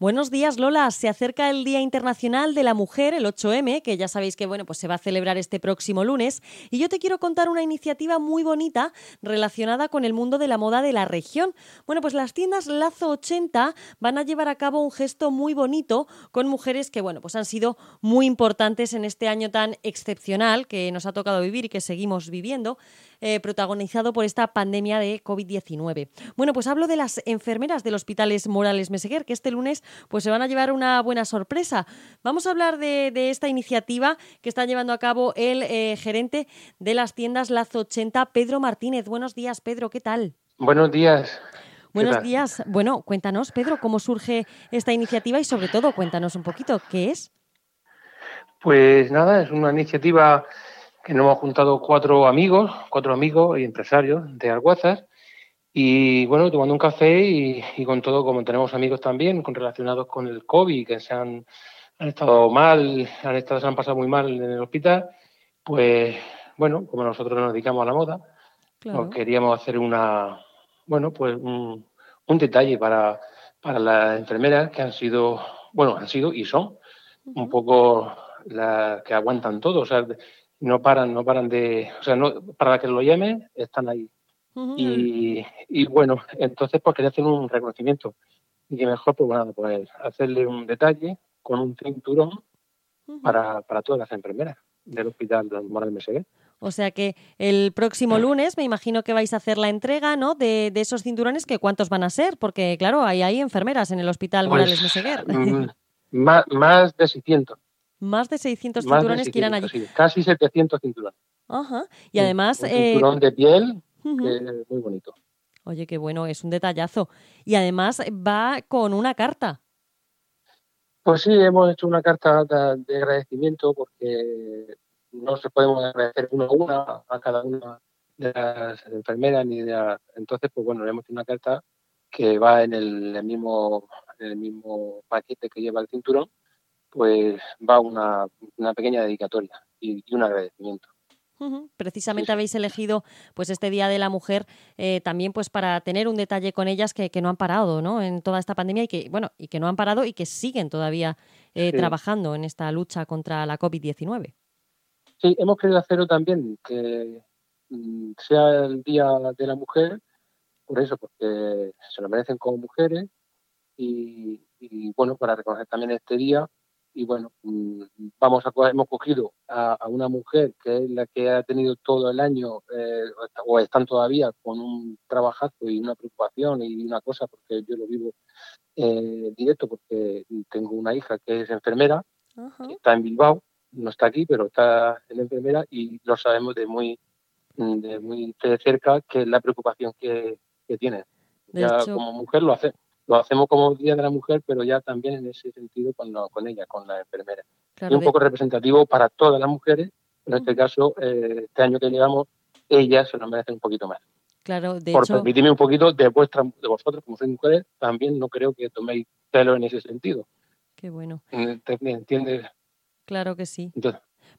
Buenos días, Lola. Se acerca el Día Internacional de la Mujer, el 8M, que ya sabéis que bueno, pues se va a celebrar este próximo lunes. Y yo te quiero contar una iniciativa muy bonita relacionada con el mundo de la moda de la región. Bueno, pues las tiendas Lazo 80 van a llevar a cabo un gesto muy bonito con mujeres que, bueno, pues han sido muy importantes en este año tan excepcional que nos ha tocado vivir y que seguimos viviendo. Eh, protagonizado por esta pandemia de COVID-19. Bueno, pues hablo de las enfermeras del Hospitales Morales Meseguer, que este lunes pues se van a llevar una buena sorpresa. Vamos a hablar de, esta iniciativa que está llevando a cabo el eh, gerente de las tiendas Lazo 80, Pedro Martínez. Buenos días, Pedro, ¿qué tal? Buenos días. Buenos días. Bueno, cuéntanos, Pedro, cómo surge esta iniciativa y sobre todo cuéntanos un poquito qué es. Pues nada, es una iniciativa que nos hemos juntado cuatro amigos, cuatro amigos y empresarios de Alguazas, y bueno, tomando un café y, con todo, como tenemos amigos también con, relacionados con el COVID, que se han, estado mal, han estado, se han pasado muy mal en el hospital, pues bueno, como nosotros nos dedicamos a la moda, pues queríamos hacer una, bueno, pues un, detalle para, para las enfermeras que han sido, bueno, han sido y son un poco las que aguantan todo, o sea, no paran, no paran de, o sea, no, para que lo llamen, están ahí. y, y, bueno, entonces pues quería hacer un reconocimiento. Y que mejor, pues bueno, pues hacerle un detalle con un cinturón para, para todas las enfermeras del Hospital de Moral Meseguer. O sea que el próximo lunes me imagino que vais a hacer la entrega ¿no? de, de esos cinturones, que cuántos van a ser, porque claro, hay, hay enfermeras en el Hospital pues, Morales Meseguer. Más, más de 600. Más de 600 cinturones que irán allí. casi 700 cinturones. Ajá. Y además... Un eh, cinturón de piel muy bonito. Oye, qué bueno, es un detallazo. Y además va con una carta. Pues sí, hemos hecho una carta de, agradecimiento porque no se podemos agradecer uno a una a cada una de las enfermeras ni de entonces pues bueno le hemos hecho una carta que va en el, mismo en el mismo paquete que lleva el cinturón pues va una, una pequeña dedicatoria y, un agradecimiento. Precisamente habéis elegido pues este Día de la Mujer eh, también pues para tener un detalle con ellas que, no han parado ¿no? en toda esta pandemia y que bueno y que no han parado y que siguen todavía eh, trabajando en esta lucha contra la COVID-19. Sí, hemos querido hacerlo también que mm, sea el Día de la Mujer, por eso, porque se lo merecen como mujeres y, y bueno, para reconocer también este día y bueno, vamos a hemos cogido a, una mujer que es la que ha tenido todo el año eh, o están todavía con un trabajazo y una preocupación y una cosa porque yo lo vivo eh, directo porque tengo una hija que es enfermera que está en Bilbao no está aquí pero está en enfermera y lo sabemos de muy de muy de cerca que es la preocupación que, que tiene. Ya como mujer lo hace lo hacemos como Día de la Mujer, pero ya también en ese sentido con, con ella, con la enfermera. es un poco representativo para todas las mujeres, en este caso, eh, este año que llegamos, ellas se lo merecen un poquito más. Claro, de Por hecho... permitirme un poquito de, vuestra, de vosotros, como sois mujeres, también no creo que toméis pelo en ese sentido. Qué bueno. ¿Entiendes? Claro que sí.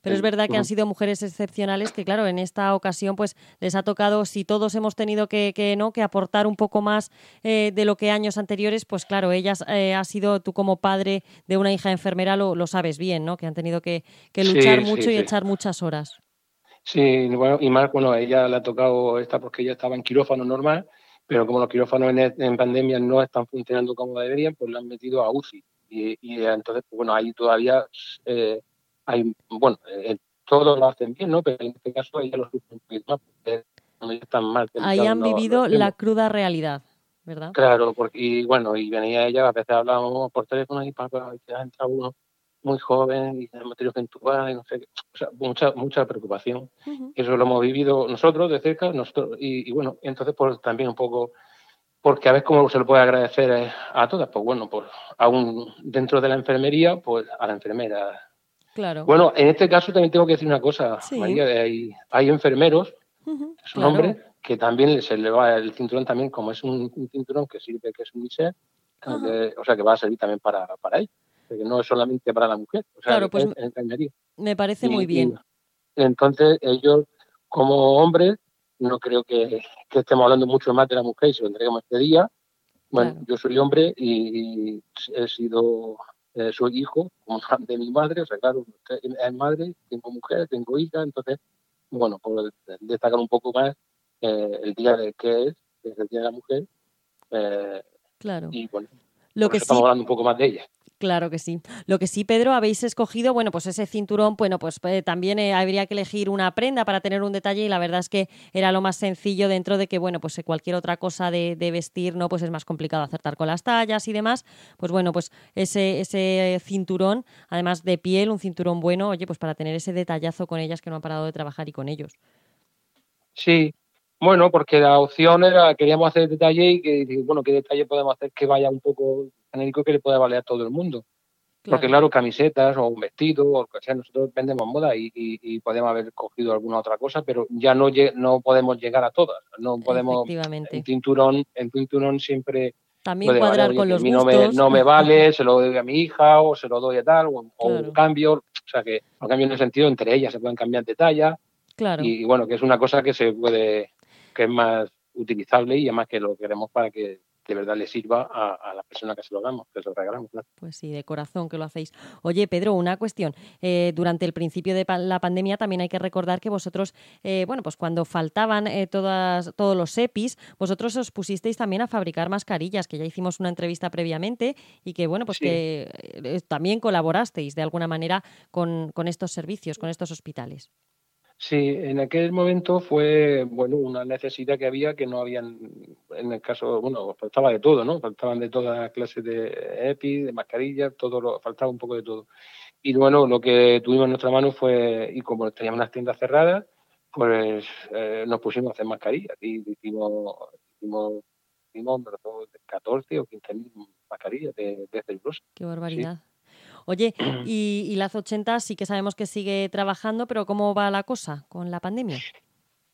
Pero es verdad que han sido mujeres excepcionales que, claro, en esta ocasión pues les ha tocado, si todos hemos tenido que, que no que aportar un poco más eh, de lo que años anteriores, pues claro, ellas eh, ha sido tú como padre de una hija enfermera lo, lo sabes bien, ¿no? Que han tenido que, que luchar mucho y echar muchas horas. Sí, bueno, y más, bueno, a ella le ha tocado esta porque ella estaba en quirófano normal, pero como los quirófanos en, pandemia no están funcionando como deberían, pues la han metido a UCI. Y, y entonces, pues, bueno, ahí todavía eh, hay, bueno, eh, todos lo hacen bien, ¿no? Pero en este caso ella lo sufre un poquito más porque están mal. Ahí han vivido la cruda realidad, ¿verdad? Claro, porque, y bueno, y venía ella, a veces hablábamos por teléfono y papá, ha entrado uno muy joven y hemos tenido que entubar y no sé qué. O sea, mucha, mucha preocupación. Eso lo hemos vivido nosotros de cerca, nosotros, y, bueno, entonces pues también un poco porque a ver cómo se lo puede agradecer a todas, pues bueno, pues aún dentro de la enfermería, pues a la enfermera, bueno, en este caso también tengo que decir una cosa, María, hay, hay enfermeros, son hombres, que también se le va el cinturón también, como es un, cinturón que sirve, que es un ISER, o sea que va a servir también para, para él, porque no es solamente para la mujer, o sea, claro, pues Me parece muy bien. entonces, ellos, como hombres, no creo que, estemos hablando mucho más de la mujer y se lo entreguemos este día, Bueno, yo soy hombre y, he sido, eh, soy hijo de mi madre, o sea, claro, es madre, tengo mujer, tengo hija, entonces, bueno, por destacar un poco más eh, el día de que es, que es el Día de la Mujer, eh, claro. y bueno, Lo que estamos hablando un poco más de ella. Claro que sí. Lo que sí, Pedro, habéis escogido, bueno, pues ese cinturón, bueno, pues eh, también eh, habría que elegir una prenda para tener un detalle y la verdad es que era lo más sencillo dentro de que, bueno, pues eh, cualquier otra cosa de, vestir, ¿no? Pues es más complicado acertar con las tallas y demás. Pues bueno, pues ese, ese cinturón, además de piel, un cinturón bueno, oye, pues para tener ese detallazo con ellas que no han parado de trabajar y con ellos. Sí, bueno, porque la opción era, queríamos hacer detalle y que, bueno, qué detalle podemos hacer que vaya un poco genérico que le pueda valer a todo el mundo. Porque claro, camisetas o un vestido o que sea, nosotros vendemos moda y, podemos haber cogido alguna otra cosa, pero ya no no podemos llegar a todas. No podemos. El cinturón, el cinturón siempre también cuadrar con los no me, no me, vale, se lo doy a mi hija o se lo doy a tal, o, un cambio. O sea que, un cambio en el sentido, entre ellas se pueden cambiar de talla. Claro. Y, bueno, que es una cosa que se puede, que es más utilizable y además que lo queremos para que de verdad le sirva a, la persona que se lo damos, que se lo regalamos. Pues sí, de corazón que lo hacéis. Oye, Pedro, una cuestión. Eh, durante el principio de la pandemia también hay que recordar que vosotros, eh, bueno, pues cuando faltaban eh, todas, todos los EPIs, vosotros os pusisteis también a fabricar mascarillas, que ya hicimos una entrevista previamente y que, bueno, pues que también colaborasteis de alguna manera con, con estos servicios, con estos hospitales. Sí, en aquel momento fue, bueno, una necesidad que había que no habían, en el caso, bueno, faltaba de todo, ¿no? Faltaban de todas las clases de EPI, de mascarillas, todo lo, faltaba un poco de todo. Y bueno, lo que tuvimos en nuestra mano fue, y como teníamos las tiendas cerradas, pues eh, nos pusimos a hacer mascarillas y hicimos, hicimos, hicimos 14 o 15 mil mascarillas de, de celulosa. Qué barbaridad. Oye, y, y las 80 sí que sabemos que sigue trabajando, pero ¿cómo va la cosa con la pandemia?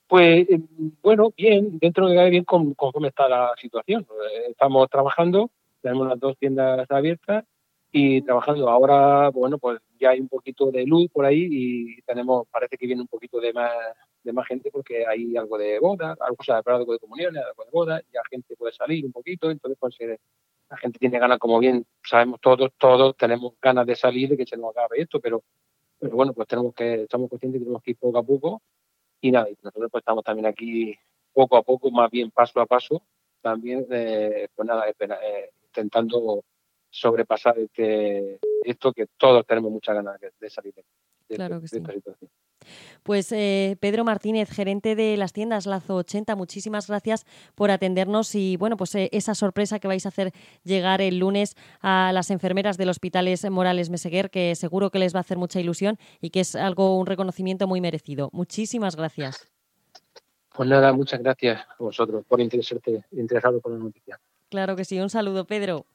Pues eh, bueno, bien, dentro de bien con, cómo está la situación. Eh, estamos trabajando, tenemos las dos tiendas abiertas y trabajando. Ahora, bueno, pues ya hay un poquito de luz por ahí y tenemos, parece que viene un poquito de más de más gente porque hay algo de boda, algo, o sea, algo de comuniones, algo de boda, ya gente puede salir un poquito, entonces pues la gente tiene ganas, como bien sabemos todos, todos tenemos ganas de salir, de que se nos acabe esto, pero, pero bueno, pues tenemos que, estamos conscientes que tenemos que ir poco a poco y nada, y nosotros pues estamos también aquí poco a poco, más bien paso a paso, también, eh, pues nada, eh, intentando sobrepasar este, esto que todos tenemos muchas ganas de, salir de, claro que sí. esta situación. Pues eh, Pedro Martínez, gerente de las tiendas Lazo 80, muchísimas gracias por atendernos y bueno, pues eh, esa sorpresa que vais a hacer llegar el lunes a las enfermeras del Hospitales Morales Meseguer, que seguro que les va a hacer mucha ilusión y que es algo, un reconocimiento muy merecido. Muchísimas gracias. Pues nada, muchas gracias a vosotros por interesarte, interesado por la noticia. Claro que sí, un saludo, Pedro.